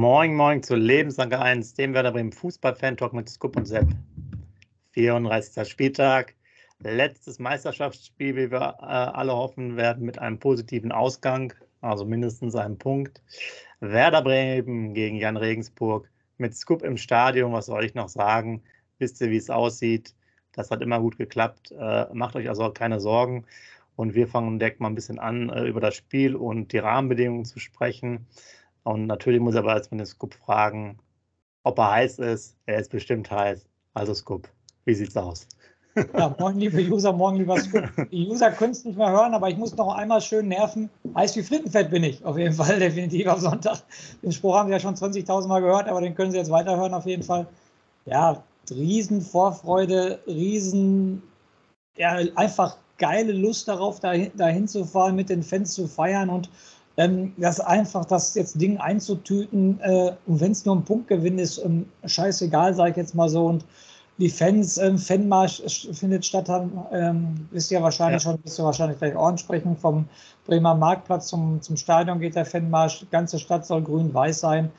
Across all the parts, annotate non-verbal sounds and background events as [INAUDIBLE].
Moin, moin zu Lebenslange 1, dem Werder Bremen Fußball-Fan-Talk mit Scoop und Sepp. 34. Spieltag, letztes Meisterschaftsspiel, wie wir äh, alle hoffen werden, mit einem positiven Ausgang, also mindestens einem Punkt. Werder Bremen gegen Jan Regensburg mit Scoop im Stadion, was soll ich noch sagen? Wisst ihr, wie es aussieht? Das hat immer gut geklappt. Äh, macht euch also keine Sorgen. Und wir fangen direkt mal ein bisschen an, äh, über das Spiel und die Rahmenbedingungen zu sprechen. Und natürlich muss er aber erstmal den Scoop fragen, ob er heiß ist. Er ist bestimmt heiß. Also Scoop, wie sieht's aus? Ja, moin liebe User, morgen lieber Scoop. [LAUGHS] Die User können es nicht mehr hören, aber ich muss noch einmal schön nerven. Heiß wie Frittenfett bin ich, auf jeden Fall, [LAUGHS] definitiv am Sonntag. Den Spruch haben Sie ja schon 20.000 Mal gehört, aber den können Sie jetzt weiterhören auf jeden Fall. Ja, riesen Vorfreude, riesen, ja, einfach geile Lust darauf, dahin, dahin zu fahren, mit den Fans zu feiern und ähm, das einfach das jetzt Ding einzutüten äh, und wenn es nur ein Punktgewinn ist, ähm, scheißegal, sage ich jetzt mal so. Und die Fans, ähm, Fanmarsch findet statt, ähm, wisst ihr wahrscheinlich ja. schon, wisst ihr wahrscheinlich gleich auch ansprechen. Vom Bremer Marktplatz zum, zum Stadion geht der Fanmarsch. Die ganze Stadt soll grün-weiß sein.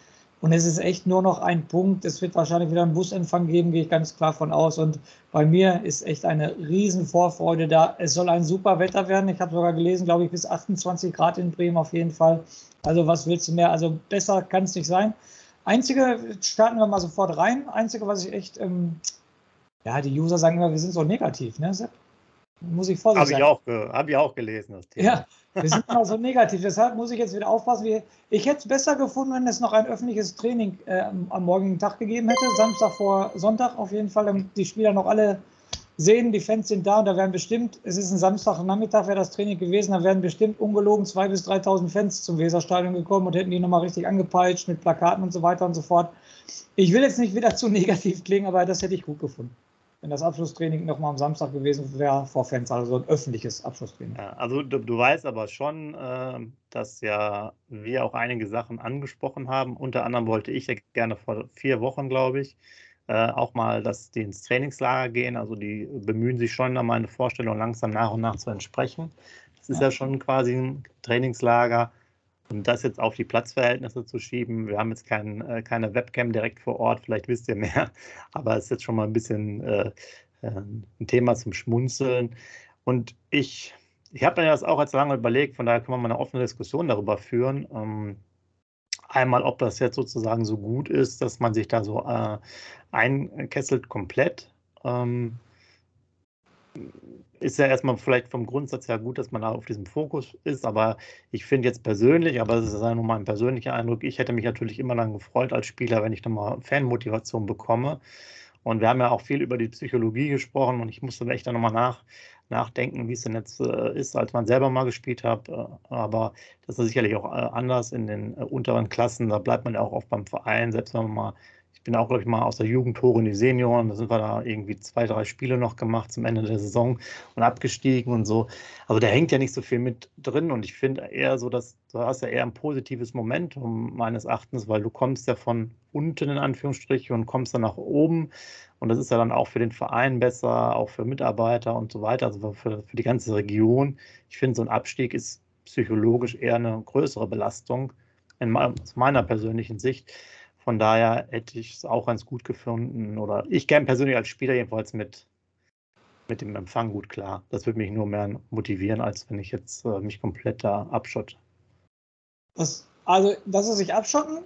Und es ist echt nur noch ein Punkt. Es wird wahrscheinlich wieder einen Busempfang geben, gehe ich ganz klar von aus. Und bei mir ist echt eine riesen Vorfreude da. Es soll ein super Wetter werden. Ich habe sogar gelesen, glaube ich, bis 28 Grad in Bremen auf jeden Fall. Also was willst du mehr? Also besser kann es nicht sein. Einzige, starten wir mal sofort rein. Einzige, was ich echt, ähm, ja, die User sagen immer, wir sind so negativ, ne, Sepp? Muss ich vorsichtig sein. Habe ich, auch, hab ich auch gelesen, das Thema. Ja, wir sind immer so negativ. Deshalb muss ich jetzt wieder aufpassen. Ich hätte es besser gefunden, wenn es noch ein öffentliches Training äh, am morgigen Tag gegeben hätte. Samstag vor Sonntag auf jeden Fall, damit die Spieler noch alle sehen, die Fans sind da und da werden bestimmt, es ist ein Samstagnachmittag, wäre das Training gewesen, da wären bestimmt ungelogen 2.000 bis 3.000 Fans zum Weserstadion gekommen und hätten die nochmal richtig angepeitscht mit Plakaten und so weiter und so fort. Ich will jetzt nicht wieder zu [LAUGHS] negativ klingen, aber das hätte ich gut gefunden wenn das Abschlusstraining nochmal am Samstag gewesen wäre vor Fans, also ein öffentliches Abschlusstraining. Ja, also du, du, weißt aber schon, äh, dass ja wir auch einige Sachen angesprochen haben. Unter anderem wollte ich ja gerne vor vier Wochen, glaube ich, äh, auch mal, dass die ins Trainingslager gehen. Also die bemühen sich schon, da meine Vorstellung langsam nach und nach zu entsprechen. Das ist ja, ja schon quasi ein Trainingslager. Und das jetzt auf die Platzverhältnisse zu schieben, wir haben jetzt kein, äh, keine Webcam direkt vor Ort, vielleicht wisst ihr mehr, [LAUGHS] aber es ist jetzt schon mal ein bisschen äh, äh ein Thema zum Schmunzeln. Und ich, ich habe mir das auch jetzt lange überlegt, von daher können wir mal eine offene Diskussion darüber führen. Ähm, einmal, ob das jetzt sozusagen so gut ist, dass man sich da so äh, einkesselt komplett. Ähm, ist ja erstmal vielleicht vom Grundsatz her gut, dass man da auf diesem Fokus ist, aber ich finde jetzt persönlich, aber das ist ja nur mein persönlicher Eindruck, ich hätte mich natürlich immer dann gefreut als Spieler, wenn ich nochmal Fanmotivation bekomme. Und wir haben ja auch viel über die Psychologie gesprochen und ich musste echt dann nochmal nach, nachdenken, wie es denn jetzt äh, ist, als man selber mal gespielt hat. Äh, aber das ist sicherlich auch äh, anders in den äh, unteren Klassen. Da bleibt man ja auch oft beim Verein, selbst wenn man mal ich bin auch, glaube ich, mal aus der Jugend hoch in die Senioren. Da sind wir da irgendwie zwei, drei Spiele noch gemacht zum Ende der Saison und abgestiegen und so. Also da hängt ja nicht so viel mit drin und ich finde eher so, dass du hast ja eher ein positives Momentum meines Erachtens, weil du kommst ja von unten in Anführungsstrichen und kommst dann nach oben und das ist ja dann auch für den Verein besser, auch für Mitarbeiter und so weiter, also für, für die ganze Region. Ich finde, so ein Abstieg ist psychologisch eher eine größere Belastung in, aus meiner persönlichen Sicht. Von daher hätte ich es auch ganz gut gefunden. Oder ich käme persönlich als Spieler jedenfalls mit, mit dem Empfang gut klar. Das würde mich nur mehr motivieren, als wenn ich jetzt äh, mich komplett da abschotte. Das, also, dass sie sich abschotten,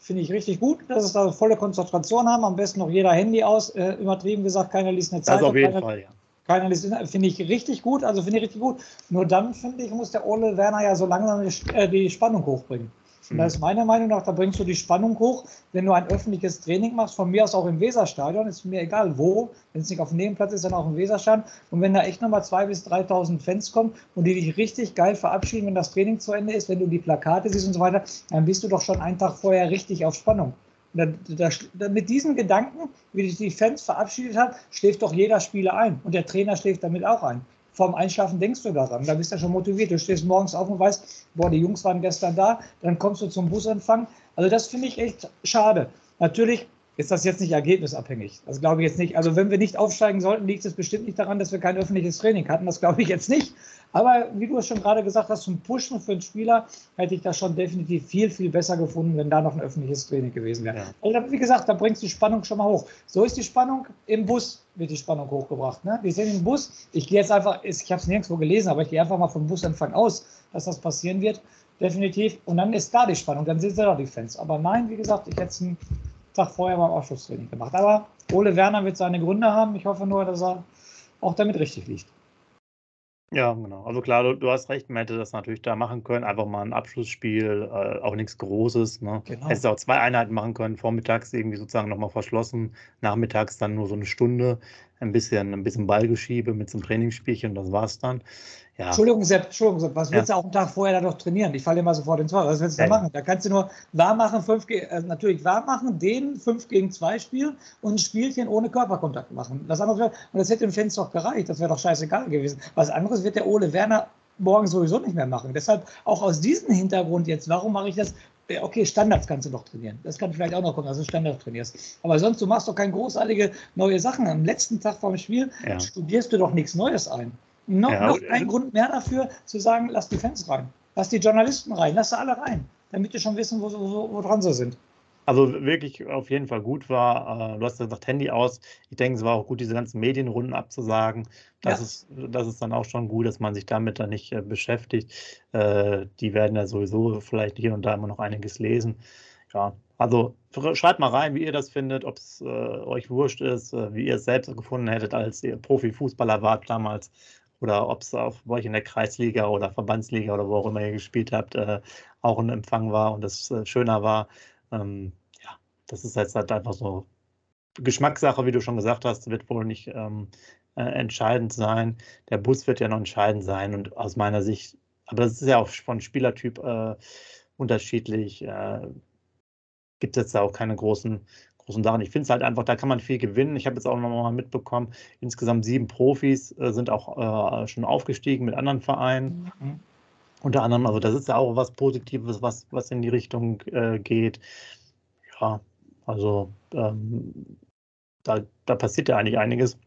finde ich richtig gut, dass sie da volle Konzentration haben. Am besten noch jeder Handy aus, äh, übertrieben gesagt, keiner liest eine Zeitung. Das auf jeden keiner, Fall, ja. Keiner liest, finde ich richtig gut, also finde ich richtig gut. Nur dann, finde ich, muss der Ole Werner ja so langsam die, äh, die Spannung hochbringen. Und da ist meiner Meinung nach, da bringst du die Spannung hoch, wenn du ein öffentliches Training machst, von mir aus auch im Weserstadion, ist mir egal wo, wenn es nicht auf dem Nebenplatz ist, dann auch im Weserstadion. Und wenn da echt nochmal 2.000 bis 3.000 Fans kommen und die dich richtig geil verabschieden, wenn das Training zu Ende ist, wenn du die Plakate siehst und so weiter, dann bist du doch schon einen Tag vorher richtig auf Spannung. Da, da, da, mit diesen Gedanken, wie dich die Fans verabschiedet hat, schläft doch jeder Spieler ein. Und der Trainer schläft damit auch ein vorm Einschlafen denkst du daran. Da bist du ja schon motiviert. Du stehst morgens auf und weißt, boah, die Jungs waren gestern da, dann kommst du zum Busempfang. Also das finde ich echt schade. Natürlich, ist das jetzt nicht ergebnisabhängig. Das glaube ich jetzt nicht. Also wenn wir nicht aufsteigen sollten, liegt es bestimmt nicht daran, dass wir kein öffentliches Training hatten. Das glaube ich jetzt nicht. Aber wie du es schon gerade gesagt hast, zum Pushen für einen Spieler hätte ich das schon definitiv viel, viel besser gefunden, wenn da noch ein öffentliches Training gewesen wäre. Ja. Also, wie gesagt, da bringst du die Spannung schon mal hoch. So ist die Spannung im Bus, wird die Spannung hochgebracht. Ne? Wir sind im Bus. Ich gehe jetzt einfach, ich habe es nirgendwo gelesen, aber ich gehe einfach mal vom Busanfang aus, dass das passieren wird. Definitiv. Und dann ist da die Spannung, dann sind da die Fans. Aber nein, wie gesagt, ich hätte es Tag vorher beim Ausschusstraining gemacht. Aber Ole Werner wird seine Gründe haben. Ich hoffe nur, dass er auch damit richtig liegt. Ja, genau. Also klar, du, du, hast recht, man hätte das natürlich da machen können. Einfach mal ein Abschlussspiel, äh, auch nichts Großes. Ne? Genau. Hättest auch zwei Einheiten machen können, vormittags irgendwie sozusagen nochmal verschlossen, nachmittags dann nur so eine Stunde, ein bisschen, ein bisschen Ballgeschiebe mit so einem Trainingsspielchen und das war's dann. Ja. Entschuldigung, Sepp, Entschuldigung, Sepp, was willst ja. du auch einen Tag vorher da doch trainieren? Ich falle immer sofort ins Wort. Was willst du ja. da machen? Da kannst du nur warm machen, fünf, äh, natürlich warm machen, den 5 gegen 2 Spiel und ein Spielchen ohne Körperkontakt machen. Das andere, und das hätte dem Fans doch gereicht. Das wäre doch scheißegal gewesen. Was anderes wird der Ole Werner morgen sowieso nicht mehr machen. Deshalb auch aus diesem Hintergrund jetzt, warum mache ich das? Okay, Standards kannst du noch trainieren. Das kann vielleicht auch noch kommen, dass du Standards trainierst. Aber sonst, du machst doch keine großartige neue Sachen. Am letzten Tag vor dem Spiel ja. studierst du doch nichts Neues ein. Noch, ja, noch ein Grund mehr dafür, zu sagen, lass die Fans rein. Lass die Journalisten rein, lass sie alle rein, damit die schon wissen, wo, wo, wo dran sie sind. Also wirklich auf jeden Fall gut war. Äh, du hast ja gesagt, Handy aus. Ich denke, es war auch gut, diese ganzen Medienrunden abzusagen. Das, ja. ist, das ist dann auch schon gut, dass man sich damit dann nicht äh, beschäftigt. Äh, die werden ja sowieso vielleicht hier und da immer noch einiges lesen. Ja, also schreibt mal rein, wie ihr das findet, ob es äh, euch wurscht ist, äh, wie ihr es selbst gefunden hättet, als ihr Profifußballer wart damals oder ob es auf euch in der Kreisliga oder Verbandsliga oder wo auch immer ihr gespielt habt, äh, auch ein Empfang war und äh, schöner war. Ähm, ja, das ist jetzt halt einfach so Geschmackssache, wie du schon gesagt hast, wird wohl nicht ähm, äh, entscheidend sein. Der Bus wird ja noch entscheidend sein und aus meiner Sicht, aber das ist ja auch von Spielertyp äh, unterschiedlich. Äh, gibt es jetzt auch keine großen großen Sachen. Ich finde es halt einfach, da kann man viel gewinnen. Ich habe jetzt auch noch mal mitbekommen, insgesamt sieben Profis äh, sind auch äh, schon aufgestiegen mit anderen Vereinen. Mhm. Unter anderem, also das ist ja auch was Positives, was, was in die Richtung äh, geht. Ja, also ähm, da, da passiert ja eigentlich einiges.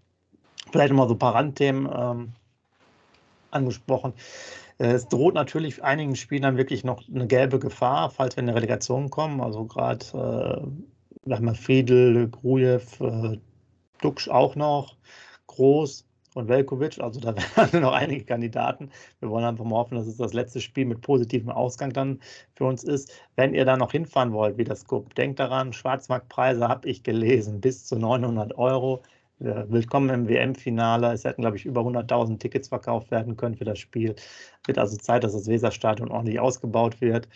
Vielleicht nochmal so ein paar Randthemen ähm, angesprochen. Äh, es droht natürlich einigen Spielern wirklich noch eine gelbe Gefahr, falls wir in eine Relegation kommen. Also gerade äh, wir haben Friedel, Grujew, äh, Duksch auch noch, Groß und Velkovic. Also da [LAUGHS] werden noch einige Kandidaten. Wir wollen einfach mal hoffen, dass es das letzte Spiel mit positivem Ausgang dann für uns ist. Wenn ihr da noch hinfahren wollt, wie das guckt, denkt daran, Schwarzmarktpreise habe ich gelesen, bis zu 900 Euro. Willkommen im WM-Finale. Es hätten, glaube ich, über 100.000 Tickets verkauft werden können für das Spiel. Wird also Zeit, dass das Weserstadion ordentlich ausgebaut wird.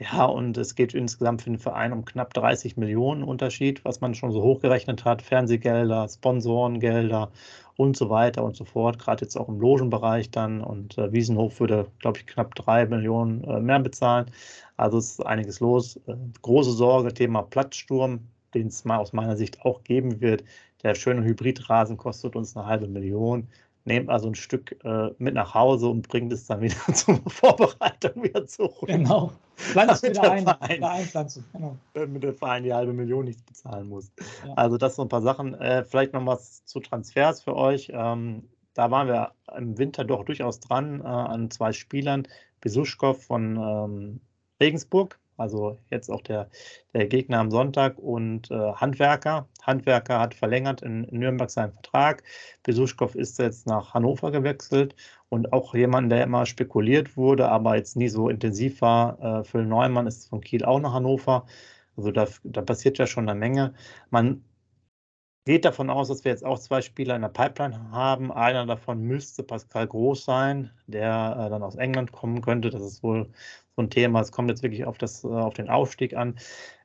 Ja, und es geht insgesamt für den Verein um knapp 30 Millionen Unterschied, was man schon so hochgerechnet hat. Fernsehgelder, Sponsorengelder und so weiter und so fort. Gerade jetzt auch im Logenbereich dann. Und äh, Wiesenhof würde, glaube ich, knapp drei Millionen äh, mehr bezahlen. Also es ist einiges los. Äh, große Sorge, Thema Platzsturm, den es mal aus meiner Sicht auch geben wird. Der schöne Hybridrasen kostet uns eine halbe Million nehmt also ein Stück äh, mit nach Hause und bringt es dann [LAUGHS] wieder zur Vorbereitung wieder zurück. Genau. Pflanzt wieder ein, wieder einpflanzen. Genau. Damit der Verein die halbe Million nichts bezahlen muss. Ja. Also das sind ein paar Sachen. Äh, vielleicht noch was zu Transfers für euch. Ähm, da waren wir im Winter doch durchaus dran äh, an zwei Spielern. Besuschkow von ähm, Regensburg, also jetzt auch der, der Gegner am Sonntag und äh, Handwerker. Handwerker hat verlängert in, in Nürnberg seinen Vertrag. Besuschkow ist jetzt nach Hannover gewechselt und auch jemand, der immer spekuliert wurde, aber jetzt nie so intensiv war. Äh, Phil Neumann ist von Kiel auch nach Hannover. Also da, da passiert ja schon eine Menge. Man geht davon aus, dass wir jetzt auch zwei Spieler in der Pipeline haben. Einer davon müsste Pascal Groß sein, der äh, dann aus England kommen könnte. Das ist wohl so ein Thema. Es kommt jetzt wirklich auf, das, äh, auf den Aufstieg an.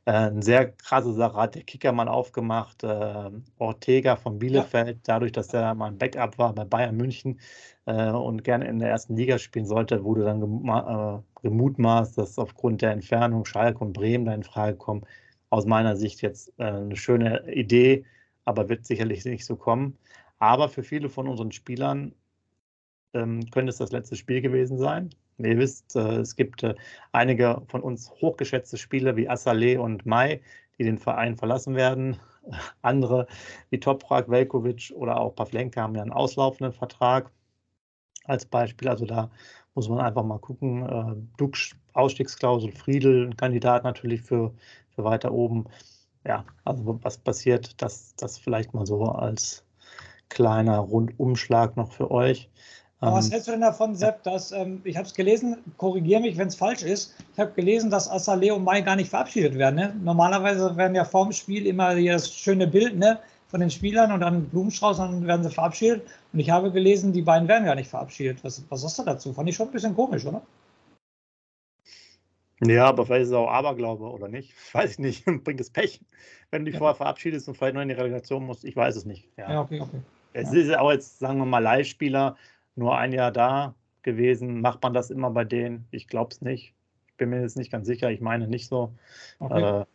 Äh, eine sehr krasse Sache hat der Kickermann aufgemacht. Äh, Ortega von Bielefeld, dadurch, dass er mal ein Backup war bei Bayern München äh, und gerne in der ersten Liga spielen sollte, wurde dann äh, gemutmaßt, dass aufgrund der Entfernung Schalke und Bremen da in Frage kommen. Aus meiner Sicht jetzt äh, eine schöne Idee, aber wird sicherlich nicht so kommen. Aber für viele von unseren Spielern ähm, könnte es das letzte Spiel gewesen sein. Ihr wisst, äh, es gibt äh, einige von uns hochgeschätzte Spieler wie Assalé und Mai, die den Verein verlassen werden. [LAUGHS] andere wie Toprak, Velkovic oder auch Pavlenka haben ja einen auslaufenden Vertrag als Beispiel. Also da muss man einfach mal gucken. Äh, Duck, Ausstiegsklausel, Friedel, ein Kandidat natürlich für, für weiter oben. Ja, also was passiert, das, das vielleicht mal so als kleiner Rundumschlag noch für euch. Aber was ähm, hältst du denn davon, Sepp, dass, ähm, ich habe es gelesen, korrigiere mich, wenn es falsch ist, ich habe gelesen, dass Assalé und Mai gar nicht verabschiedet werden. Ne? Normalerweise werden ja vorm Spiel immer das schöne Bild ne, von den Spielern und dann Blumenstrauß und dann werden sie verabschiedet. Und ich habe gelesen, die beiden werden gar nicht verabschiedet. Was, was hast du dazu? Fand ich schon ein bisschen komisch, oder? Ja, aber vielleicht ist es auch Aberglaube oder nicht. [LAUGHS] Ich weiß nicht. [LAUGHS] Bringt es Pech, wenn du dich ja. vorher verabschiedest und vielleicht noch in die Relegation musst. Ich weiß es nicht. Ja, ja okay, okay. Es ja. ist auch jetzt, sagen wir mal, Leihspieler nur ein Jahr da gewesen. Macht man das immer bei denen? Ich glaube es nicht. Ich bin mir jetzt nicht ganz sicher. Ich meine nicht so. Okay. Äh,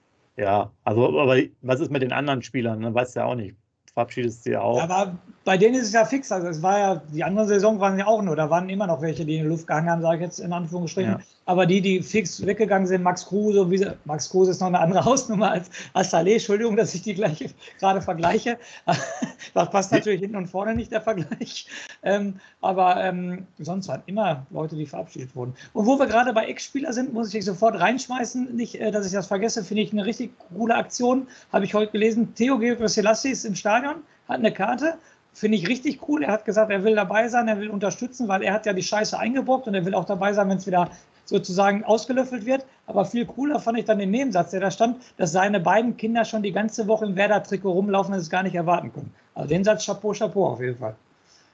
ja, also, aber was ist mit den anderen Spielern? Ne? Weißt du ja auch nicht verabschiedest du ja auch. Aber bei denen ist es ja fix. Also es war ja, die anderen Saison waren ja auch nur, da waren immer noch welche, die in die Luft gehangen haben, sage ich jetzt in Anführungsstrichen. Ja. Aber die, die fix weggegangen sind, Max Kruse, wie, Max Kruse ist noch eine andere [LAUGHS] Hausnummer als, Saleh. Entschuldigung, dass ich die gleiche gerade vergleiche. [LAUGHS] das passt natürlich hinten und vorne nicht, der Vergleich. Ähm, aber ähm, sonst waren immer Leute, die verabschiedet wurden. Und wo wir gerade bei Ex-Spieler sind, muss ich dich sofort reinschmeißen. Nicht, äh, dass ich das vergesse, finde ich eine richtig coole Aktion. Habe ich heute gelesen. Theo Georgios ist im Stadion, hat eine Karte Finde ich richtig cool. Er hat gesagt, er will dabei sein, er will unterstützen, weil er hat ja die Scheiße eingebrockt und er will auch dabei sein, wenn es wieder sozusagen ausgelöffelt wird. Aber viel cooler fand ich dann den Nebensatz, der da stand, dass seine beiden Kinder schon die ganze Woche im Werder-Trikot rumlaufen und es gar nicht erwarten können. Also den Satz Chapeau, Chapeau auf jeden Fall.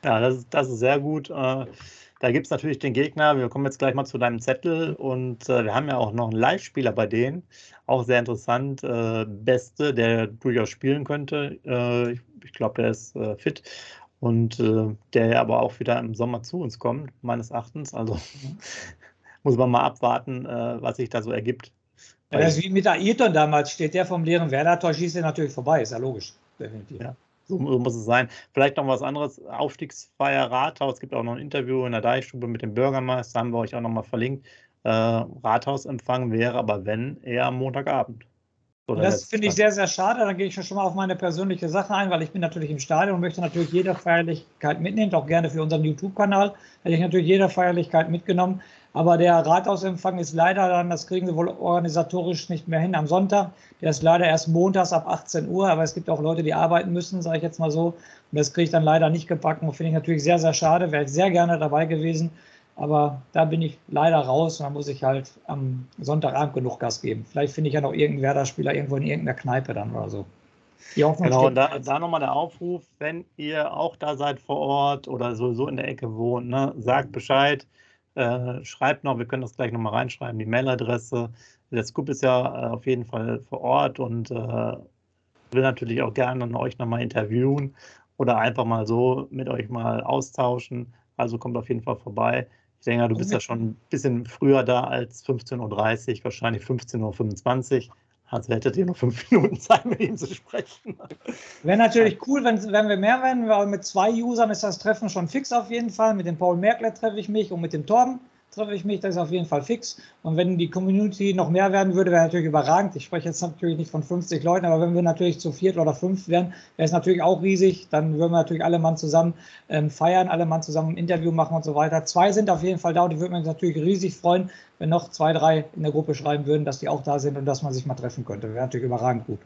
Ja, das ist, das ist sehr gut. Äh, da gibt es natürlich den Gegner. Wir kommen jetzt gleich mal zu deinem Zettel und äh, wir haben ja auch noch einen Live-Spieler bei denen. Auch sehr interessant. Äh, Beste, der durchaus spielen könnte. ich glaube, der ist fit und der aber auch wieder im Sommer zu uns kommt, meines Erachtens. Also [LAUGHS] muss man mal abwarten, äh, was sich da so ergibt. Ja, das ist wie mit Ayrton damals, steht der vom leeren Werder-Tor, schießt er natürlich vorbei, ist ja logisch. Definitiv. Ja, so, so, muss es sein. Vielleicht noch was anderes, Aufstiegsfeier Rathaus, es gibt auch noch ein Interview in der Deichstube mit dem Bürgermeister, haben wir euch auch noch mal verlinkt. Äh, Rathausempfang wäre aber wenn, eher am Montagabend. So das finde ich sehr, sehr schade. Dann gehe ich schon mal auf meine persönliche Sache ein, weil ich bin natürlich im Stadion und möchte natürlich jede Feierlichkeit mitnehmen, auch gerne für unseren YouTube-Kanal. Hätte ich natürlich jede Feierlichkeit mitgenommen. Aber der Rathausempfang ist leider dann, das kriegen sie wohl organisatorisch nicht mehr hin am Sonntag. Der ist leider erst montags ab 18 Uhr, aber es gibt auch Leute, die arbeiten müssen, sage ich jetzt mal so. Und das kriege ich dann leider nicht gepackt. Und finde ich natürlich sehr, sehr schade. Wäre ich sehr gerne dabei gewesen. Aber da bin ich leider raus und dann muss ich halt am Sonntagabend genug Gas geben. Vielleicht finde ich ja noch irgendeinen Werder-Spieler irgendwo in irgendeiner Kneipe dann oder so. genau, und da, da nochmal der Aufruf, wenn ihr auch da seid vor Ort oder sowieso in der Ecke wohnt, ne, sagt Bescheid. Äh, schreibt noch, wir können das gleich nochmal reinschreiben, die Mailadresse. Der Scoop ist ja äh, auf jeden Fall vor Ort und äh, will natürlich auch gerne euch nochmal interviewen oder einfach mal so mit euch mal austauschen. Also kommt auf jeden Fall vorbei. Ich denke, du bist ja schon ein bisschen früher da als 15.30 Uhr, wahrscheinlich 15.25 Uhr. Also hättet ihr noch fünf [LAUGHS] Minuten Zeit, mit ihm zu sprechen. Wäre natürlich cool, wenn, wenn wir mehr werden, weil mit zwei Usern ist das Treffen schon fix auf jeden Fall. Mit dem Paul Merkler treffe ich mich und mit dem Torben treffe ich mich, das ist auf jeden Fall fix. Und wenn die Community noch mehr werden würde, wäre natürlich überragend. Ich spreche jetzt natürlich nicht von 50 Leuten, aber wenn wir natürlich zu viert oder fünf wären, wäre es natürlich auch riesig. Dann würden wir natürlich alle Mann zusammen ähm, feiern, alle Mann zusammen ein Interview machen und so weiter. Zwei sind auf jeden Fall da und die würden mich natürlich riesig freuen, wenn noch zwei, drei in der Gruppe schreiben würden, dass die auch da sind und dass man sich mal treffen könnte. Wäre natürlich überragend gut.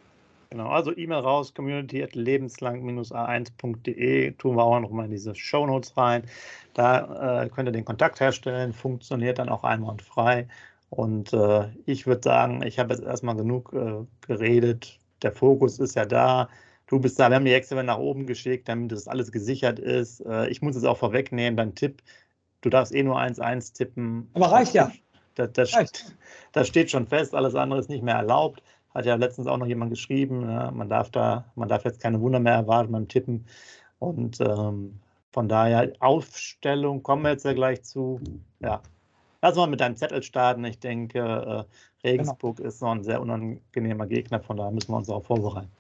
Genau, also E-Mail raus, community.lebenslang-a1.de, tun wir auch noch mal in diese Show Notes rein. Da äh, könnt ihr den Kontakt herstellen, funktioniert dann auch einwandfrei. Und äh, ich würde sagen, ich habe jetzt erstmal genug äh, geredet. Der Fokus ist ja da. Du bist da, wir haben die Excel nach oben geschickt, damit das alles gesichert ist. Äh, ich muss es auch vorwegnehmen, dein Tipp, du darfst eh nur 1-1 tippen. Aber reicht ja. Das, das, das steht schon fest, alles andere ist nicht mehr erlaubt. Hat ja letztens auch noch jemand geschrieben, ja, man darf da, man darf jetzt keine Wunder mehr erwarten beim Tippen. Und ähm, von daher, Aufstellung kommen wir jetzt ja gleich zu. Ja. Lass mal mit deinem Zettel starten. Ich denke, äh, Regensburg genau. ist noch ein sehr unangenehmer Gegner, von daher müssen wir uns auch vorbereiten.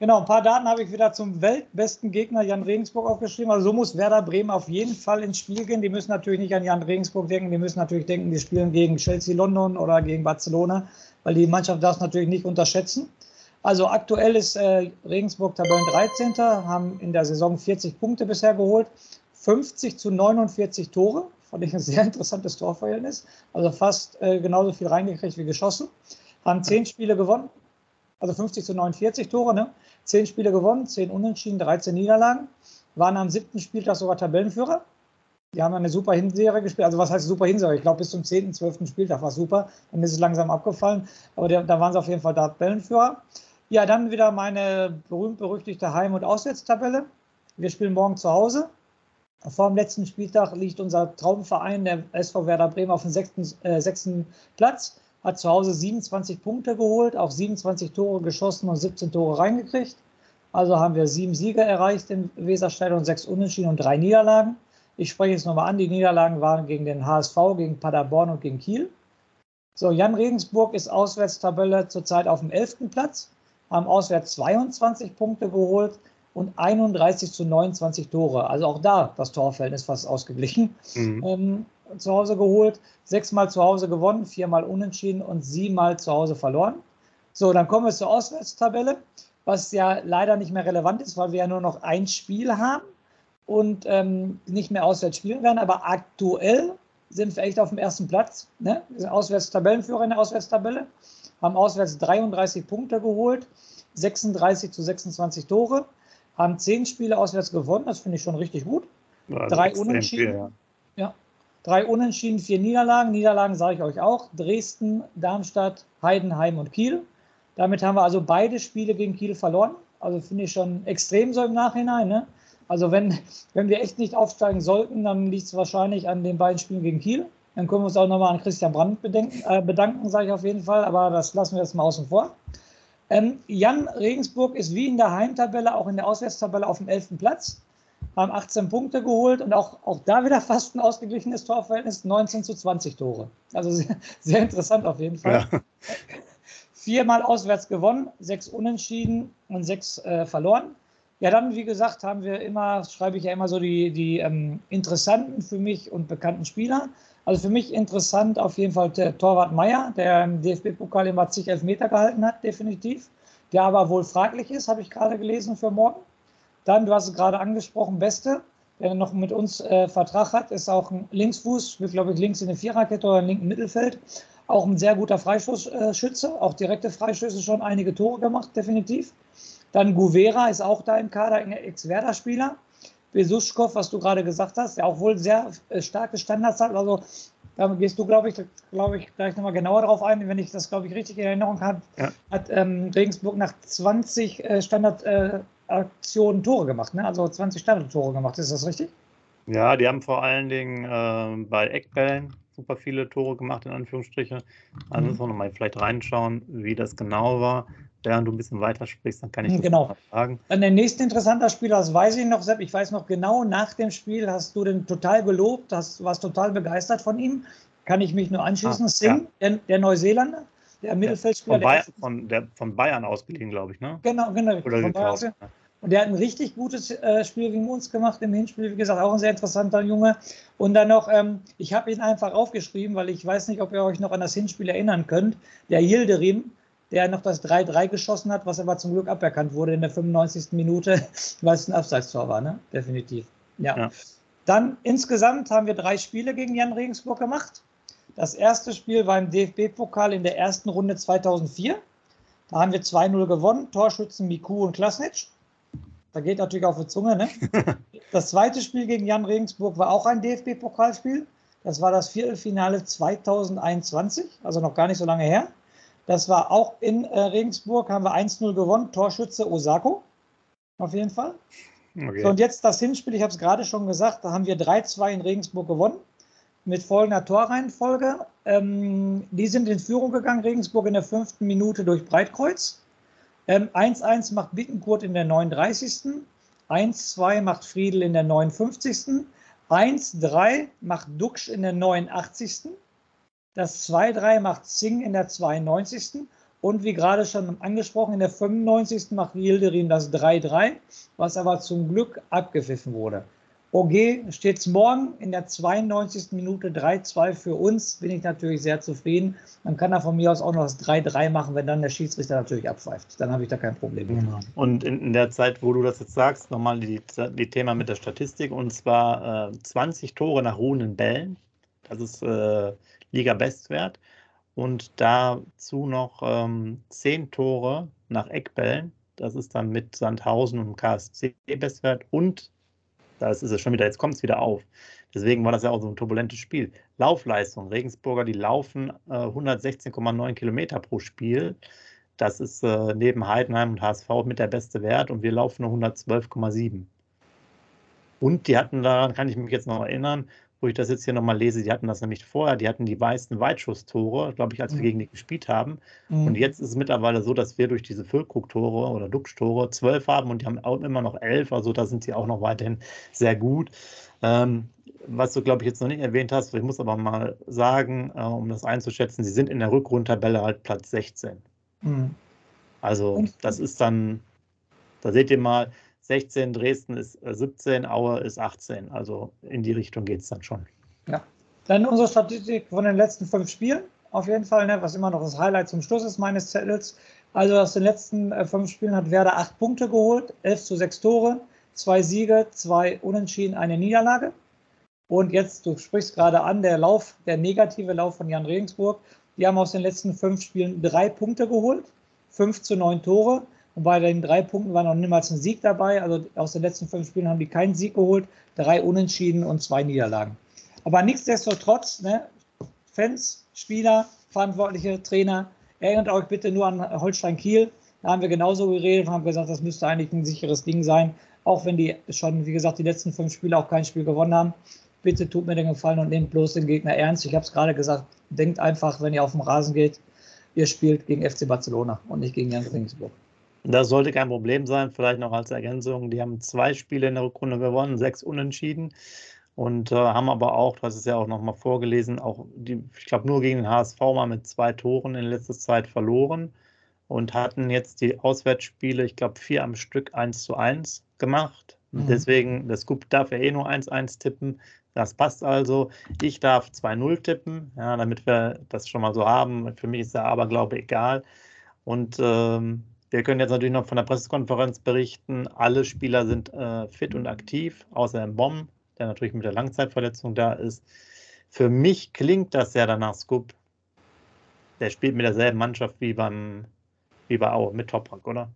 Genau, ein paar Daten habe ich wieder zum weltbesten Gegner Jan Regensburg aufgeschrieben. Also so muss Werder Bremen auf jeden Fall ins Spiel gehen. Die müssen natürlich nicht an Jan Regensburg denken, die müssen natürlich denken, die spielen gegen Chelsea London oder gegen Barcelona weil die Mannschaft darf es natürlich nicht unterschätzen. Also aktuell ist äh, Regensburg Tabellen 13. haben in der Saison 40 Punkte bisher geholt, 50 zu 49 Tore. Fand ich ein sehr [LAUGHS] interessantes Torverhältnis. Also fast äh, genauso viel reingekriegt wie geschossen. Haben 10 Spiele gewonnen, also 50 zu 49 Tore, ne? 10 Spiele gewonnen, 10 Unentschieden, 13 Niederlagen. Waren am siebten Spieltag sogar Tabellenführer. Die haben eine super Hinserie gespielt. Also was heißt super Hinserie? Ich glaube, bis zum 10., 12. Spieltag war super. Dann ist es langsam abgefallen. Aber da waren sie auf jeden Fall Tabellenführer. Ja, dann wieder meine berühmt-berüchtigte Heim- und Auswärtstabelle. Wir spielen morgen zu Hause. Vor dem letzten Spieltag liegt unser Traumverein, der SV Werder Bremen, auf dem sechsten, äh, sechsten Platz. Hat zu Hause 27 Punkte geholt, auch 27 Tore geschossen und 17 Tore reingekriegt. Also haben wir sieben Siege erreicht im Weserstadion, sechs Unentschieden und drei Niederlagen. Ich spreche es nochmal an. Die Niederlagen waren gegen den HSV, gegen Paderborn und gegen Kiel. So, Jan Regensburg ist Auswärtstabelle zurzeit auf dem 11. Platz, haben auswärts 22 Punkte geholt und 31 zu 29 Tore. Also auch da das Torverhältnis fast ausgeglichen. Mhm. Ähm, zu Hause geholt, sechsmal zu Hause gewonnen, viermal unentschieden und siebenmal zu Hause verloren. So, dann kommen wir zur Auswärtstabelle, was ja leider nicht mehr relevant ist, weil wir ja nur noch ein Spiel haben und ähm, nicht mehr auswärts spielen werden. Aber aktuell sind wir echt auf dem ersten Platz. Ne? Wir sind auswärts Tabellenführer in der Auswärtstabelle, haben auswärts 33 Punkte geholt, 36 zu 26 Tore, haben 10 Spiele auswärts gewonnen, das finde ich schon richtig gut. Ja, drei Unentschieden. Viel, ja. ja. Drei Unentschieden, vier Niederlagen. Niederlagen sage ich euch auch. Dresden, Darmstadt, Heidenheim und Kiel. Damit haben wir also beide Spiele gegen Kiel verloren. Also finde ich schon extrem so im Nachhinein. Ne? Also wenn, wenn wir echt nicht aufsteigen sollten, dann liegt es wahrscheinlich an den beiden Spielen gegen Kiel. Dann können wir uns auch nochmal an Christian Brandt bedenken, äh, bedanken, sage ich auf jeden Fall, aber das lassen wir jetzt mal außen vor. Ähm, Jan Regensburg ist wie in der Heimtabelle, auch in der Auswärtstabelle auf dem 11. Platz, haben 18 Punkte geholt und auch, auch da wieder [LAUGHS] fast ein ausgeglichenes Torverhältnis, 19 zu 20 Tore. Also sehr, sehr interessant auf jeden Fall. Ja. Viermal auswärts gewonnen, sechs Unentschieden und sechs äh, verloren. Ja, dann, wie gesagt, haben wir immer, schreibe ich ja immer so die, die ähm, interessanten für mich und bekannten Spieler. Also für mich interessant auf jeden Fall der Torwart Meier, der im DFB-Pokal immer zig Elfmeter gehalten hat, definitiv. Der aber wohl fraglich ist, habe ich gerade gelesen für morgen. Dann, du hast es gerade angesprochen, Beste, der noch mit uns äh, Vertrag hat, ist auch ein Linksfuß, spielt glaube ich links in der Viererkette oder im linken Mittelfeld. Auch ein sehr guter Freistoßschütze, auch direkte Freistöße schon einige Tore gemacht, definitiv. Dann Guvera ist auch da im Kader, ein Ex-Werder-Spieler. Besuschkow, was du gerade gesagt hast, der auch wohl sehr äh, starke Standards hat. Also da gehst du, glaube ich, glaube ich, gleich nochmal genauer drauf ein, wenn ich das, glaube ich, richtig in Erinnerung habe. Ja. Hat ähm, Regensburg nach 20 äh, Standardaktionen äh, Tore gemacht, ne? Also 20 Standardtore gemacht, ist das richtig? Ja, die haben vor allen Dingen äh, bei Eckbällen super viele Tore gemacht, in Anführungsstrichen. Also mhm. müssen wir nochmal vielleicht reinschauen, wie das genau war während du ein bisschen weiter sprichst, dann kann ich das genau. sagen. Dann der nächste interessante Spieler, das weiß ich noch, Sepp, ich weiß noch genau, nach dem Spiel hast du den total gelobt, hast, warst total begeistert von ihm. Kann ich mich nur anschließen. Ah, Singh, ja. der, der, Neuseeländer, der Mittelfeldspieler. Von, Bayern, von, der, von Bayern ausgeliehen, glaube ich, ne? Genau, genau. Oder von Bayern, und der hat ein richtig gutes äh, Spiel gegen uns gemacht im Hinspiel. Wie gesagt, auch ein sehr interessanter Junge. Und dann noch, ähm, ich habe ihn einfach aufgeschrieben, weil ich weiß nicht, ob ihr euch noch an das Hinspiel erinnern könnt. Der Yildirim, der noch das 3-3 geschossen hat, was aber zum Glück aberkannt wurde in der 95. Minute, [LAUGHS] weil es ein Abseitstor war, ne? Definitiv. Ja. ja. Dann insgesamt haben wir drei Spiele gegen Jan Regensburg gemacht. Das erste Spiel war im DFB-Pokal in der ersten Runde 2004. Da haben wir 2-0 gewonnen, Torschützen Miku und Klasnitsch. Da geht natürlich auf die Zunge. Ne? [LAUGHS] Das zweite Spiel gegen Jan Regensburg war auch ein DFB-Pokalspiel. Das war das Viertelfinale 2021, also noch gar nicht so lange her. Das war auch in äh, Regensburg, haben wir 1-0 gewonnen. Torschütze Osako. Auf jeden Fall. Okay. So, und jetzt das Hinspiel, ich habe es gerade schon gesagt, da haben wir 3-2 in Regensburg gewonnen. Mit folgender Torreihenfolge. Ähm, die sind in Führung gegangen, Regensburg in der fünften Minute durch Breitkreuz. 1-1 ähm, macht Bittenkurt in der 39. 1-2 macht Friedel in der 59. 1-3 macht Duxch in der 89. Das 2-3 macht Zing in der 92. Und wie gerade schon angesprochen, in der 95. macht Yildirim das 3-3, was aber zum Glück abgepfiffen wurde. OG steht es morgen in der 92. Minute 3-2 für uns. Bin ich natürlich sehr zufrieden. Man kann da von mir aus auch noch das 3-3 machen, wenn dann der Schiedsrichter natürlich abpfeift. Dann habe ich da kein Problem. Genau. Und in, in, der Zeit, wo du das jetzt sagst, nochmal die, die Thema mit der Statistik und zwar äh, 20 Tore nach ruhenden Bällen. Das ist äh, Liga-Bestwert. Und dazu noch ähm, 10 Tore nach Eckbällen. Das ist dann mit Sandhausen und KSC Bestwert und da ist es schon wieder, jetzt kommt es wieder auf. Deswegen war das ja auch so ein turbulentes Spiel. Laufleistung, Regensburger, die laufen äh, 116,9 Kilometer pro Spiel. Das ist äh, neben Heidenheim und HSV mit der beste Wert und wir laufen nur 112,7. Und die hatten daran, kann ich mich jetzt noch erinnern, wo ich das jetzt hier nochmal lese, die hatten das nämlich vorher, die hatten die meisten Weitschusstore, glaube ich, als wir mhm. gegen die gespielt haben. Mhm. Und jetzt ist es mittlerweile so, dass wir durch diese Füllkrug-Tore oder Duxch-Tore zwölf haben und die haben auch immer noch elf, also da sind sie auch noch weiterhin sehr gut. Ähm, was du, glaube ich, jetzt noch nicht erwähnt hast, ich muss aber mal sagen, äh, um das einzuschätzen, sie sind in der Rückrundtabelle halt Platz 16. Mhm. Also das ist dann, da seht ihr mal, 16, Dresden ist 17, äh, Aue ist 18. Also in die Richtung geht es dann schon. Ja. Dann unsere Statistik von den letzten fünf Spielen. Auf jeden Fall, ne, was immer noch das Highlight zum Schluss ist meines Zettels. Also aus den letzten äh, fünf Spielen hat Werder acht Punkte geholt, 11 zu 6 Tore, zwei Siege, zwei Unentschieden, eine Niederlage. Und jetzt, du sprichst gerade an, der Lauf, der negative Lauf von Jan Regensburg. Die haben aus den letzten fünf Spielen drei Punkte geholt, 5 zu 9 Tore. Und bei den drei Punkten war noch niemals ein Sieg dabei. Also aus den letzten fünf Spielen haben die keinen Sieg geholt, drei Unentschieden und zwei Niederlagen. Aber nichtsdestotrotz, ne, Fans, Spieler, Verantwortliche, Trainer, erinnert euch bitte nur an Holstein Kiel. Da haben wir genauso geredet und haben gesagt, das müsste eigentlich ein sicheres Ding sein. Auch wenn die schon, wie gesagt, die letzten fünf Spiele auch kein Spiel gewonnen haben. Bitte tut mir den Gefallen und nehmt bloß den Gegner ernst. Ich habe es gerade gesagt, denkt einfach, wenn ihr auf den Rasen geht, ihr spielt gegen FC Barcelona und nicht gegen Jan Regensburg. Das sollte kein Problem sein. Vielleicht noch als Ergänzung: Die haben zwei Spiele in der Rückrunde gewonnen, sechs Unentschieden und äh, haben aber auch, du hast es ja auch nochmal vorgelesen, auch die, ich glaube, nur gegen den HSV mal mit zwei Toren in letzter Zeit verloren und hatten jetzt die Auswärtsspiele, ich glaube, vier am Stück 1 zu 1 gemacht. Mhm. Deswegen, das Scoop darf ja eh nur 1-1 tippen. Das passt also. Ich darf 2-0 tippen, ja, damit wir das schon mal so haben. Für mich ist der Aberglaube egal. Und ähm, wir können jetzt natürlich noch von der Pressekonferenz berichten. Alle Spieler sind äh, fit und aktiv, außer dem Bomb, der natürlich mit der Langzeitverletzung da ist. Für mich klingt das ja danach Scoop. Der spielt mit derselben Mannschaft wie beim wie bei Aue mit Toprak, oder?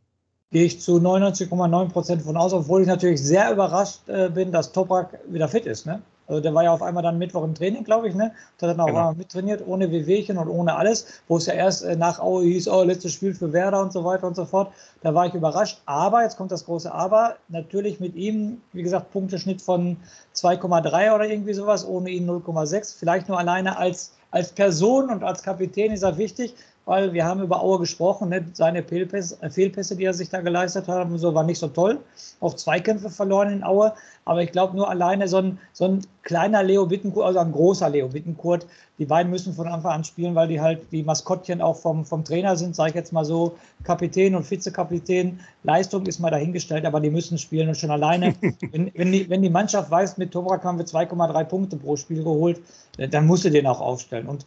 Gehe ich zu 99,9 Prozent von aus, obwohl ich natürlich sehr überrascht äh, bin, dass Toprak wieder fit ist. Ne? Also der war ja auf einmal dann Mittwoch im Training, glaube ich, ne? Und hat dann auch genau. mittrainiert, ohne WWchen und ohne alles, wo es ja erst äh, nach Aue hieß, oh, letztes Spiel für Werder und so weiter und so fort. Da war ich überrascht. Aber, jetzt kommt das große Aber, natürlich mit ihm, wie gesagt, Punkteschnitt von 2,3 oder irgendwie sowas, ohne ihn 0,6. Vielleicht nur alleine als, als Person und als Kapitän ist er wichtig weil wir haben über Auer gesprochen, ne? seine Fehlpässe, äh, Fehlpässe, die er sich da geleistet hat, so war nicht so toll. Auch Zweikämpfe verloren in Aue, aber ich glaube nur alleine so ein, so ein kleiner Leo Bittenkurt, also ein großer Leo Bittenkurt, die beiden müssen von Anfang an spielen, weil die halt die Maskottchen auch vom, vom Trainer sind, sage ich jetzt mal so, Kapitän und Vizekapitän. Leistung ist mal dahingestellt, aber die müssen spielen und schon alleine, [LAUGHS] wenn, wenn, die, wenn die Mannschaft weiß, mit Tobrak haben wir 2,3 Punkte pro Spiel geholt, dann musst du den auch aufstellen. Und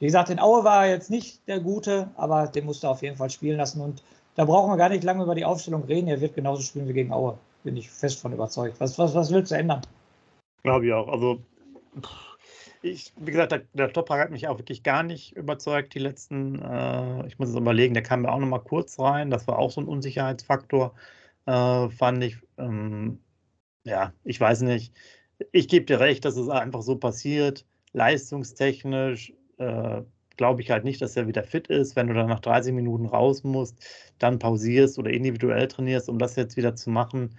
wie gesagt, in Aue war jetzt nicht der Gute, aber den musste er auf jeden Fall spielen lassen. Und da brauchen wir gar nicht lange über die Aufstellung reden. Er wird genauso spielen wie gegen Aue. Bin ich fest von überzeugt. Was, was, was willst du ändern? Glaube ich auch. Also, ich, wie gesagt, der, der Toprak hat mich auch wirklich gar nicht überzeugt, die letzten. Äh, ich muss es überlegen, der kam mir auch noch mal kurz rein. Das war auch so ein Unsicherheitsfaktor, äh, fand ich. Ähm, ja, ich weiß nicht. Ich gebe dir recht, dass es einfach so passiert. Leistungstechnisch äh, glaube ich halt nicht, dass er wieder fit ist. Wenn du dann nach 30 Minuten raus musst, dann pausierst oder individuell trainierst, um das jetzt wieder zu machen.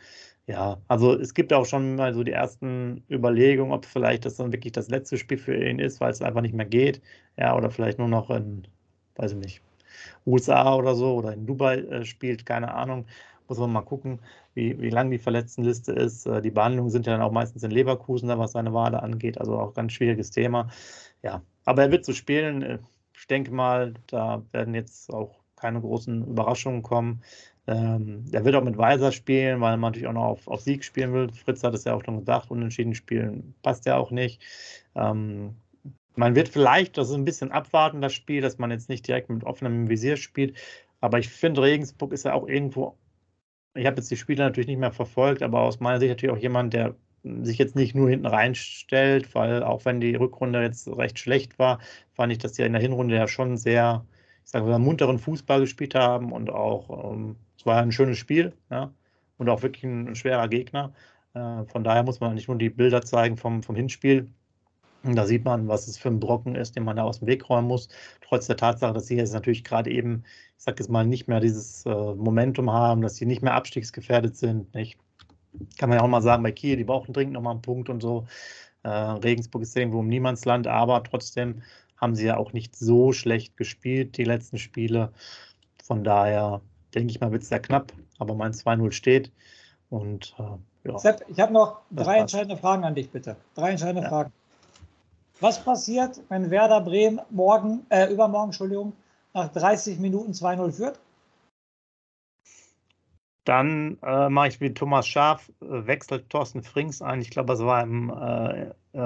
Ja, also es gibt auch schon mal so die ersten Überlegungen, ob vielleicht das dann wirklich das letzte Spiel für ihn ist, weil es einfach nicht mehr geht. Ja, oder vielleicht nur noch in, weiß ich nicht, USA oder so oder in Dubai äh, spielt, keine Ahnung. Muss man mal gucken, wie, wie lang die Verletztenliste ist. Äh, die Behandlungen sind ja dann auch meistens in Leverkusen, was seine Wade angeht. Also auch ganz schwieriges Thema. Ja, aber er wird so spielen. Ich denke mal, da werden jetzt auch keine großen Überraschungen kommen. Ähm, er wird auch mit Weiser spielen, weil man natürlich auch noch auf, auf Sieg spielen will. Fritz hat es ja auch schon gesagt, unentschieden spielen passt ja auch nicht. Ähm, man wird vielleicht, das ist ein bisschen abwarten, das Spiel, dass man jetzt nicht direkt mit offenem Visier spielt. Aber ich finde, Regensburg ist ja auch irgendwo, ich habe jetzt die Spiele natürlich nicht mehr verfolgt, aber aus meiner Sicht natürlich auch jemand, der sich jetzt nicht nur hinten reinstellt, weil auch wenn die Rückrunde jetzt recht schlecht war, fand ich, dass die in der Hinrunde ja schon sehr, ich sage mal, munteren Fußball gespielt haben und auch, ähm, es war ein schönes Spiel, ja, und auch wirklich ein, ein schwerer Gegner. Äh, von daher muss man nicht nur die Bilder zeigen vom, vom Hinspiel, und da sieht man, was es für ein Brocken ist, den man da aus dem Weg räumen muss. Trotz der Tatsache, dass sie jetzt natürlich gerade eben, ich sage jetzt mal, nicht mehr dieses äh, Momentum haben, dass sie nicht mehr abstiegsgefährdet sind. Nicht? Kann man ja auch mal sagen, bei Kiel, die brauchen dringend nochmal einen Punkt und so. Äh, Regensburg ist irgendwo im Niemandsland, aber trotzdem haben sie ja auch nicht so schlecht gespielt, die letzten Spiele. Von daher denke ich mal, wird es sehr knapp, aber mein 2-0 steht. Und äh, ja. Sepp, ich habe noch drei entscheidende Fragen an dich, bitte. Drei entscheidende ja. Fragen. Was passiert, wenn Werder Bremen morgen, äh, übermorgen, Entschuldigung, nach 30 Minuten 2-0 führt? Dann äh, mache ich wie Thomas Schaf, äh, wechselt Thorsten Frings ein. Ich glaube, das war im äh, äh,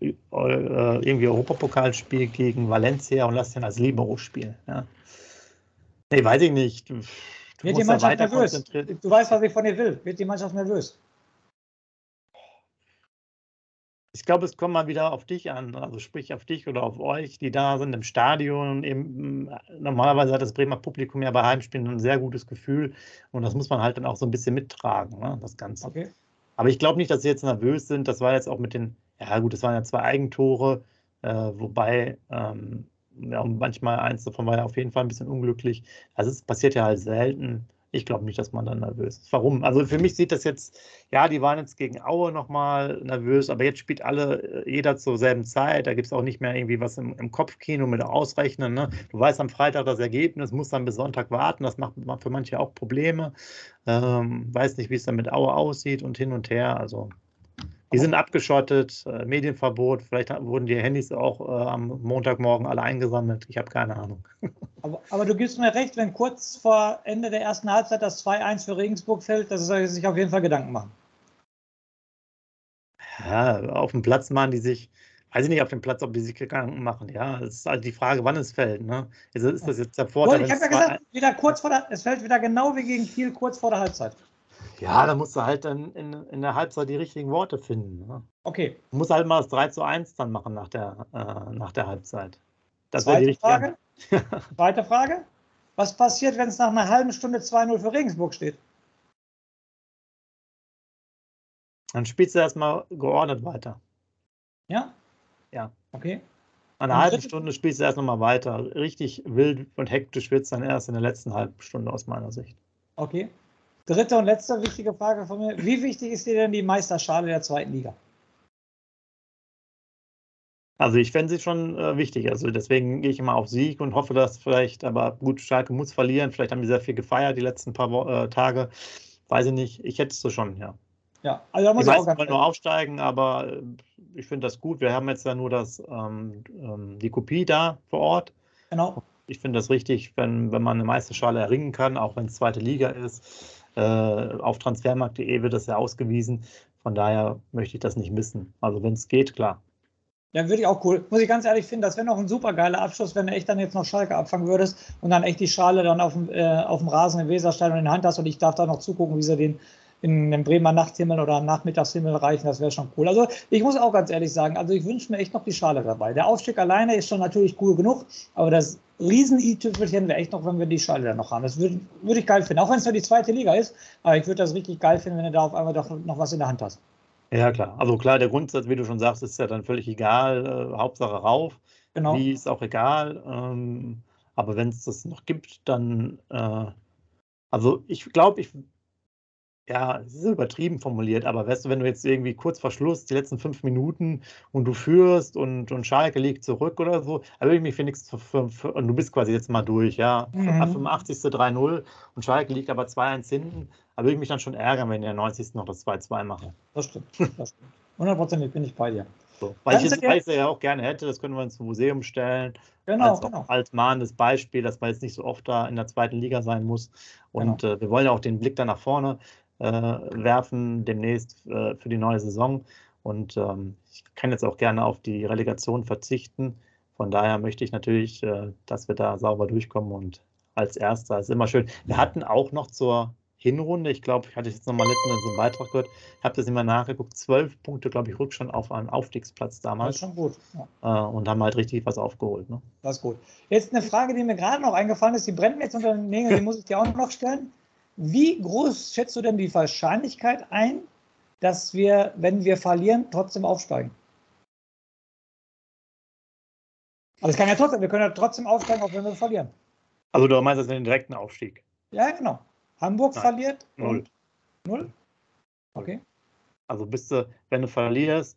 äh, irgendwie Europapokalspiel gegen Valencia und lasse den als Libero spielen. Ja. Nee, weiß ich nicht. Du, Wird die Mannschaft nervös? Du weißt, was ich von dir will. Wird die Mannschaft nervös? Ich glaube, es kommt mal wieder auf dich an, also sprich auf dich oder auf euch, die da sind im Stadion. Eben, normalerweise hat das Bremer Publikum ja bei Heimspielen ein sehr gutes Gefühl und das muss man halt dann auch so ein bisschen mittragen, ne, das Ganze. Okay. Aber ich glaube nicht, dass sie jetzt nervös sind. Das war jetzt auch mit den, ja gut, das waren ja zwei Eigentore, äh, wobei ähm, ja, manchmal eins davon war ja auf jeden Fall ein bisschen unglücklich. Also es passiert ja halt selten ich glaube nicht, dass man dann nervös ist. Warum? Also für mich sieht das jetzt, ja, die waren jetzt gegen Aue nochmal nervös, aber jetzt spielt alle, äh, jeder zur selben Zeit. Da gibt es auch nicht mehr irgendwie was im, im Kopfkino mit Ausrechnen. Ne? Du weißt am Freitag das Ergebnis, musst dann bis Sonntag warten. Das macht für manche auch Probleme. Ähm, weiß nicht, wie es dann mit Aue aussieht und hin und her. Also die sind abgeschottet, äh, Medienverbot. Vielleicht wurden die Handys auch äh, am Montagmorgen alle eingesammelt. Ich habe keine Ahnung. [LAUGHS] Aber, aber, du gibst mir recht, wenn kurz vor Ende der ersten Halbzeit das 2-1 für Regensburg fällt, dass sie sich auf jeden Fall Gedanken machen. Ja, auf dem Platz machen die sich, weiß ich nicht auf dem Platz, ob die sich Gedanken machen. Ja, es ist halt die Frage, wann es fällt. Ne? Ist, ist das jetzt der Vorteil? Ich habe ja gesagt, wieder kurz vor der, es fällt wieder genau wie gegen Kiel kurz vor der Halbzeit. Ja, da musst du halt dann in, in der Halbzeit die richtigen Worte finden. Ne? Okay. Du musst halt mal das 3 zu 1 dann machen nach der, äh, nach der Halbzeit. Das wäre die richtige Frage. [LAUGHS] Zweite Frage. Was passiert, wenn es nach einer halben Stunde 2-0 für Regensburg steht? Dann spielst du erstmal geordnet weiter. Ja? Ja. Okay. Eine halbe Stunde spielst du erst nochmal weiter. Richtig wild und hektisch wird es dann erst in der letzten halben Stunde aus meiner Sicht. Okay. Dritte und letzte wichtige Frage von mir. Wie wichtig ist dir denn die Meisterschale der zweiten Liga? Also ich fände sie schon äh, wichtig. Also deswegen gehe ich immer auf Sieg und hoffe, dass vielleicht, aber gut, Schalke muss verlieren. Vielleicht haben die sehr viel gefeiert die letzten paar äh, Tage. Weiß ich nicht. Ich hätte es so schon, ja. Ja, also da muss ich auch ganz nur aufsteigen, aber äh, ich finde das gut. Wir haben jetzt ja nur das, ähm, ähm, die Kopie da vor Ort. Genau. Ich finde das richtig, wenn, wenn man eine Meisterschale erringen kann, auch wenn es zweite Liga ist. Äh, auf transfermarkt.de wird das ja ausgewiesen. Von daher möchte ich das nicht missen. Also wenn es geht, klar. Ja, würde ich auch cool. Muss ich ganz ehrlich finden, das wäre noch ein super geiler Abschluss, wenn du echt dann jetzt noch Schalke abfangen würdest und dann echt die Schale dann auf dem, äh, auf dem Rasen im Weserstein in der Hand hast und ich darf da noch zugucken, wie sie den in den Bremer Nachthimmel oder Nachmittagshimmel reichen, das wäre schon cool. Also ich muss auch ganz ehrlich sagen, also ich wünsche mir echt noch die Schale dabei. Der Aufstieg alleine ist schon natürlich cool genug, aber das riesen i-Tüpfelchen wäre echt noch, wenn wir die Schale dann noch haben. Das würde würd ich geil finden, auch wenn es nur die zweite Liga ist, aber ich würde das richtig geil finden, wenn du da auf einmal doch noch was in der Hand hast. Ja, klar. Also klar, der Grundsatz, wie du schon sagst, ist ja dann völlig egal. Äh, Hauptsache rauf. Genau. Wie ist auch egal. Ähm, aber wenn es das noch gibt, dann, äh, also ich glaube, ich ja, es ist übertrieben formuliert, aber weißt du, wenn du jetzt irgendwie kurz vor Schluss, die letzten fünf Minuten und du führst und, und Schalke liegt zurück oder so, irgendwie finde ich es, und du bist quasi jetzt mal durch, ja, mhm. 85. 3-0 und Schalke liegt aber 2-1 hinten, aber würde ich mich dann schon ärgern, wenn der 90. noch das 2-2 machen. Das stimmt, das stimmt. Hundertprozentig bin ich bei dir. So, weil ich jetzt Weiße ja auch gerne hätte, das können wir ins Museum stellen. Genau, als, genau. als mahnendes Beispiel, dass man jetzt nicht so oft da in der zweiten Liga sein muss. Und genau. äh, wir wollen ja auch den Blick da nach vorne werfen, demnächst äh, für die neue Saison. Und ähm, ich kann jetzt auch gerne auf die Relegation verzichten. Von daher möchte ich natürlich, äh, dass wir da sauber durchkommen und als Erster ist immer schön. Wir hatten auch noch zur Hinrunde, ich glaube, ich hatte jetzt nochmal letztens einen Beitrag gehört, habe das immer nachgeguckt, zwölf Punkte, glaube ich, Rückstand auf einen Aufstiegsplatz damals. Das ist schon gut. Ja. Äh, und haben halt richtig was aufgeholt. Ne? Das ist gut. Jetzt eine Frage, die mir gerade noch eingefallen ist, die brennt mir jetzt unter den Nägeln, die muss ich dir auch noch stellen. Wie groß schätzt du denn die Wahrscheinlichkeit ein, dass wir, wenn wir verlieren, trotzdem aufsteigen? Aber es kann ja trotzdem, wir können ja trotzdem aufsteigen, auch wenn wir verlieren. Also du meinst jetzt den direkten Aufstieg? Ja, genau. Hamburg Nein. verliert? Null. Null? Okay. Also bist du, wenn du verlierst,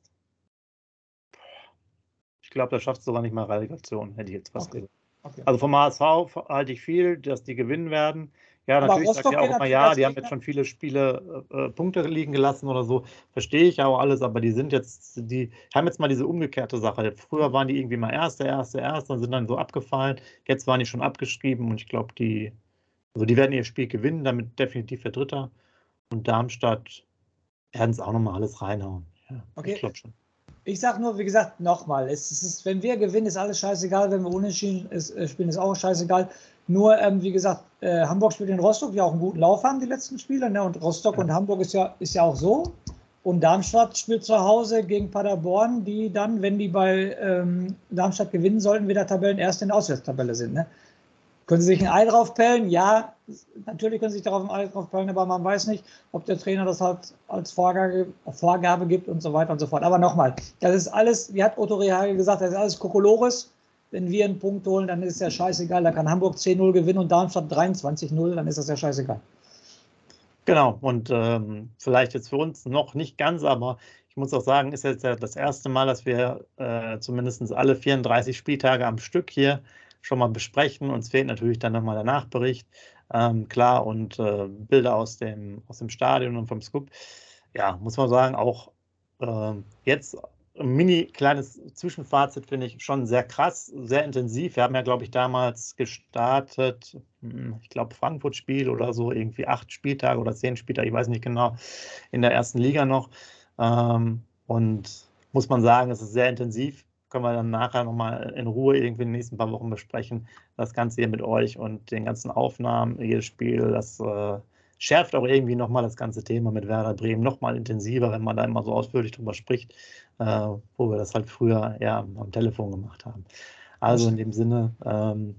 ich glaube, da schaffst du sogar nicht mal Relegation, hätte ich jetzt fast okay. gesagt. Okay. Also vom HSV halte ich viel, dass die gewinnen werden. Ja, natürlich sagt ja auch immer, ja, die haben jetzt schon viele Spiele äh, äh, Punkte liegen gelassen oder so. Verstehe ich auch alles, aber die sind jetzt, die haben jetzt mal diese umgekehrte Sache. Früher waren die irgendwie mal Erste, Erste, Erste und sind dann so abgefallen. Jetzt waren die schon abgeschrieben und ich glaube, die, also die werden ihr Spiel gewinnen, damit definitiv der Dritter. Und Darmstadt werden es auch nochmal alles reinhauen. Ja, okay. Ich glaube schon. Ich sage nur, wie gesagt, nochmal, es ist, wenn wir gewinnen, ist alles scheißegal. Wenn wir unentschieden ist, äh, spielen, ist auch scheißegal. Nur, ähm, wie gesagt, äh, Hamburg spielt in Rostock, die auch einen guten Lauf haben, die letzten Spiele. Ne? Und Rostock ja. und Hamburg ist ja, ist ja auch so. Und Darmstadt spielt zu Hause gegen Paderborn, die dann, wenn die bei ähm, Darmstadt gewinnen sollten, wieder Tabellenerste in der Auswärtstabelle sind. Ne? Können Sie sich ein Ei draufpellen? Ja, natürlich können Sie sich darauf ein Ei draufpellen, aber man weiß nicht, ob der Trainer das halt als Vorgabe, Vorgabe gibt und so weiter und so fort. Aber nochmal, das ist alles, wie hat Otto Rehagel gesagt, das ist alles Kokolores wenn wir einen Punkt holen, dann ist ja scheißegal. Da kann Hamburg 10-0 gewinnen und Darmstadt 23-0, dann ist das ja scheißegal. Genau, und ähm, vielleicht jetzt für uns noch nicht ganz, aber ich muss auch sagen, ist jetzt ja das erste Mal, dass wir äh, zumindest alle 34 Spieltage am Stück hier schon mal besprechen. Uns fehlt natürlich dann nochmal der Nachbericht, ähm, klar, und äh, Bilder aus dem, aus dem Stadion und vom Scoop. Ja, muss man sagen, auch äh, jetzt mini kleines Zwischenfazit finde ich schon sehr krass, sehr intensiv. Wir haben ja, glaube ich, damals gestartet, hm, ich glaube, Frankfurt-Spiel oder so, irgendwie acht Spieltage oder zehn Spieltage, ich weiß nicht genau, in der ersten Liga noch. Ähm, und muss man sagen, es ist sehr intensiv. Können wir dann nachher nochmal in Ruhe irgendwie in den nächsten paar Wochen besprechen. Das Ganze hier mit euch und den ganzen Aufnahmen, jedes Spiel, das äh, schärft auch irgendwie nochmal das ganze Thema mit Werder Bremen nochmal intensiver, wenn man da immer so ausführlich drüber spricht, äh, wo wir das halt früher ja am Telefon gemacht haben. Also in dem Sinne, ähm,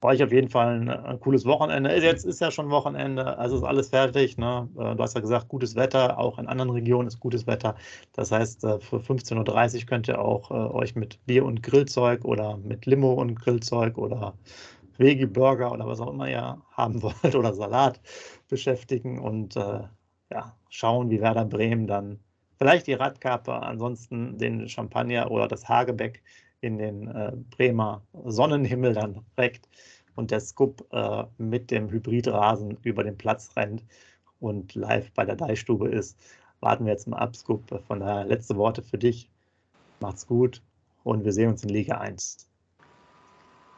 war ich auf jeden Fall ein, ein, cooles Wochenende. Jetzt ist ja schon Wochenende, also ist alles fertig. Ne? Äh, du hast ja gesagt, gutes Wetter, auch in anderen Regionen ist gutes Wetter. Das heißt, äh, für 15.30 Uhr könnt ihr auch äh, euch mit Bier und Grillzeug oder mit Limo und Grillzeug oder Veggie-Burger oder was auch immer ihr haben [LAUGHS] wollt oder Salat beschäftigen und äh, ja, schauen, wie Werder Bremen dann vielleicht die Radkappe, ansonsten den Champagner oder das Hagebeck in den äh, Bremer Sonnenhimmel dann reckt und der Scoop äh, mit dem Hybridrasen über den Platz rennt und live bei der Deichstube ist. Warten wir jetzt mal ab, Scoop. Von daher letzte Worte für dich. Macht's gut und wir sehen uns in Liga 1.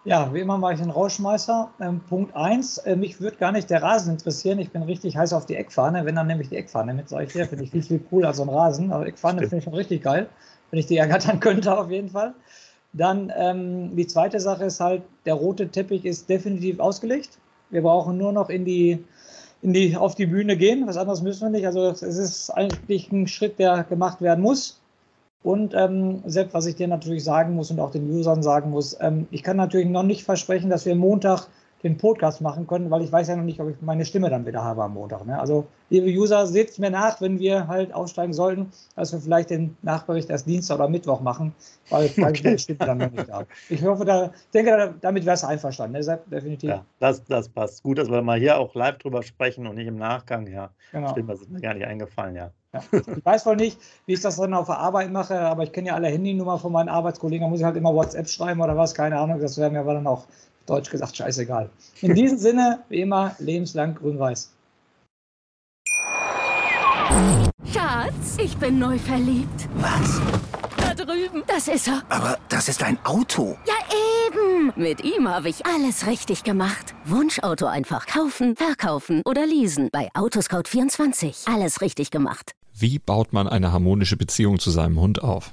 Ja, wie immer mache ich einen Rauschmeißer. Ähm, Punkt 1, äh, mich würde gar nicht der Rasen interessieren. Ich bin richtig heiß auf die Eckfahne. Wenn, dann nehme ich die Eckfahne mit, sage ich dir. Finde ich viel, viel cooler als so ein Rasen. Aber Eckfahne finde ich schon richtig geil, wenn ich die ergattern könnte, auf jeden Fall. Dann ähm, die zweite Sache ist halt, der rote Teppich ist definitiv ausgelegt. Wir brauchen nur noch in die, in die, auf die Bühne gehen. Was anderes müssen wir nicht. Also es ist eigentlich ein Schritt, der gemacht werden muss. Und ähm, Sepp, was ich dir natürlich sagen muss und auch den Usern sagen muss, ähm, ich kann natürlich noch nicht versprechen, dass wir Montag den Podcast machen können, weil ich weiß ja noch nicht, ob ich meine Stimme dann wieder habe am Montag. Ne? Also, liebe User, seht mir nach, wenn wir halt aufsteigen sollten, dass wir vielleicht den Nachbericht erst Dienstag oder Mittwoch machen, weil [LAUGHS] okay. ich meine Stimme dann noch nicht da. Ich hoffe, da, denke, damit wäre es einverstanden, ne? Definitiv. Ja, das, das passt. Gut, dass wir mal hier auch live drüber sprechen und nicht im Nachgang. Ja, genau. stimmt, das ist mir gar nicht eingefallen, ja. Ja. Ich weiß wohl nicht, wie ich das dann auf der Arbeit mache, aber ich kenne ja alle Handynummer von meinen Arbeitskollegen. Da muss ich halt immer WhatsApp schreiben oder was, keine Ahnung. Das wäre mir aber dann auch deutsch gesagt scheißegal. In diesem Sinne, wie immer, lebenslang grün-weiß. Schatz, ich bin neu verliebt. Was? Da drüben. Das ist er. Aber das ist ein Auto. Ja, eben. Mit ihm habe ich alles richtig gemacht. Wunschauto einfach kaufen, verkaufen oder leasen. Bei Autoscout24. Alles richtig gemacht. Wie baut man eine harmonische Beziehung zu seinem Hund auf?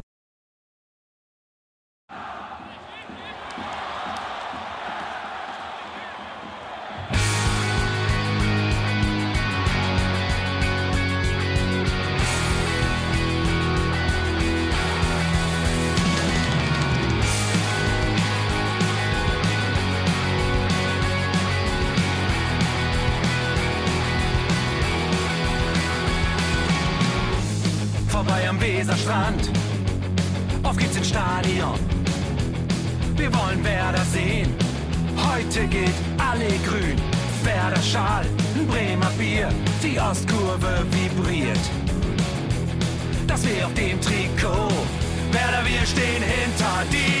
Vorbei am Weserstrand. Auf geht's ins Stadion. Wir wollen Werder sehen. Heute geht alle grün. Werder Schal, Bremer Bier. Die Ostkurve vibriert. Das wir auf dem Trikot. Werder, wir stehen hinter dir.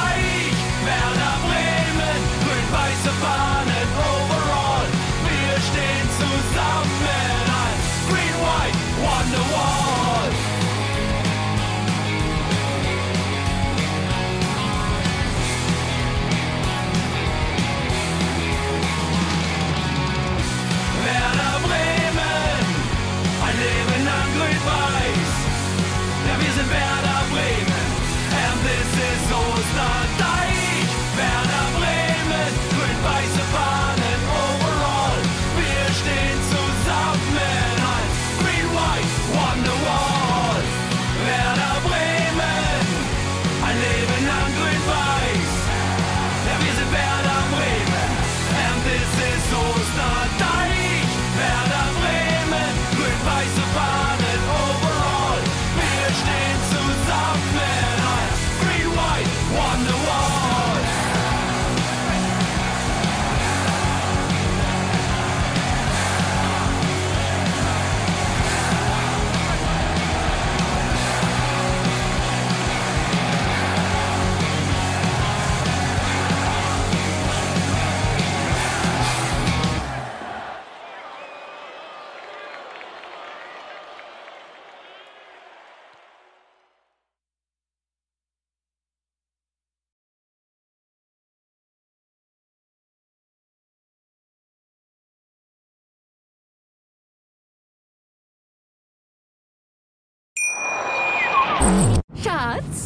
Werder Bremen, grün-weiße Fahnen overall.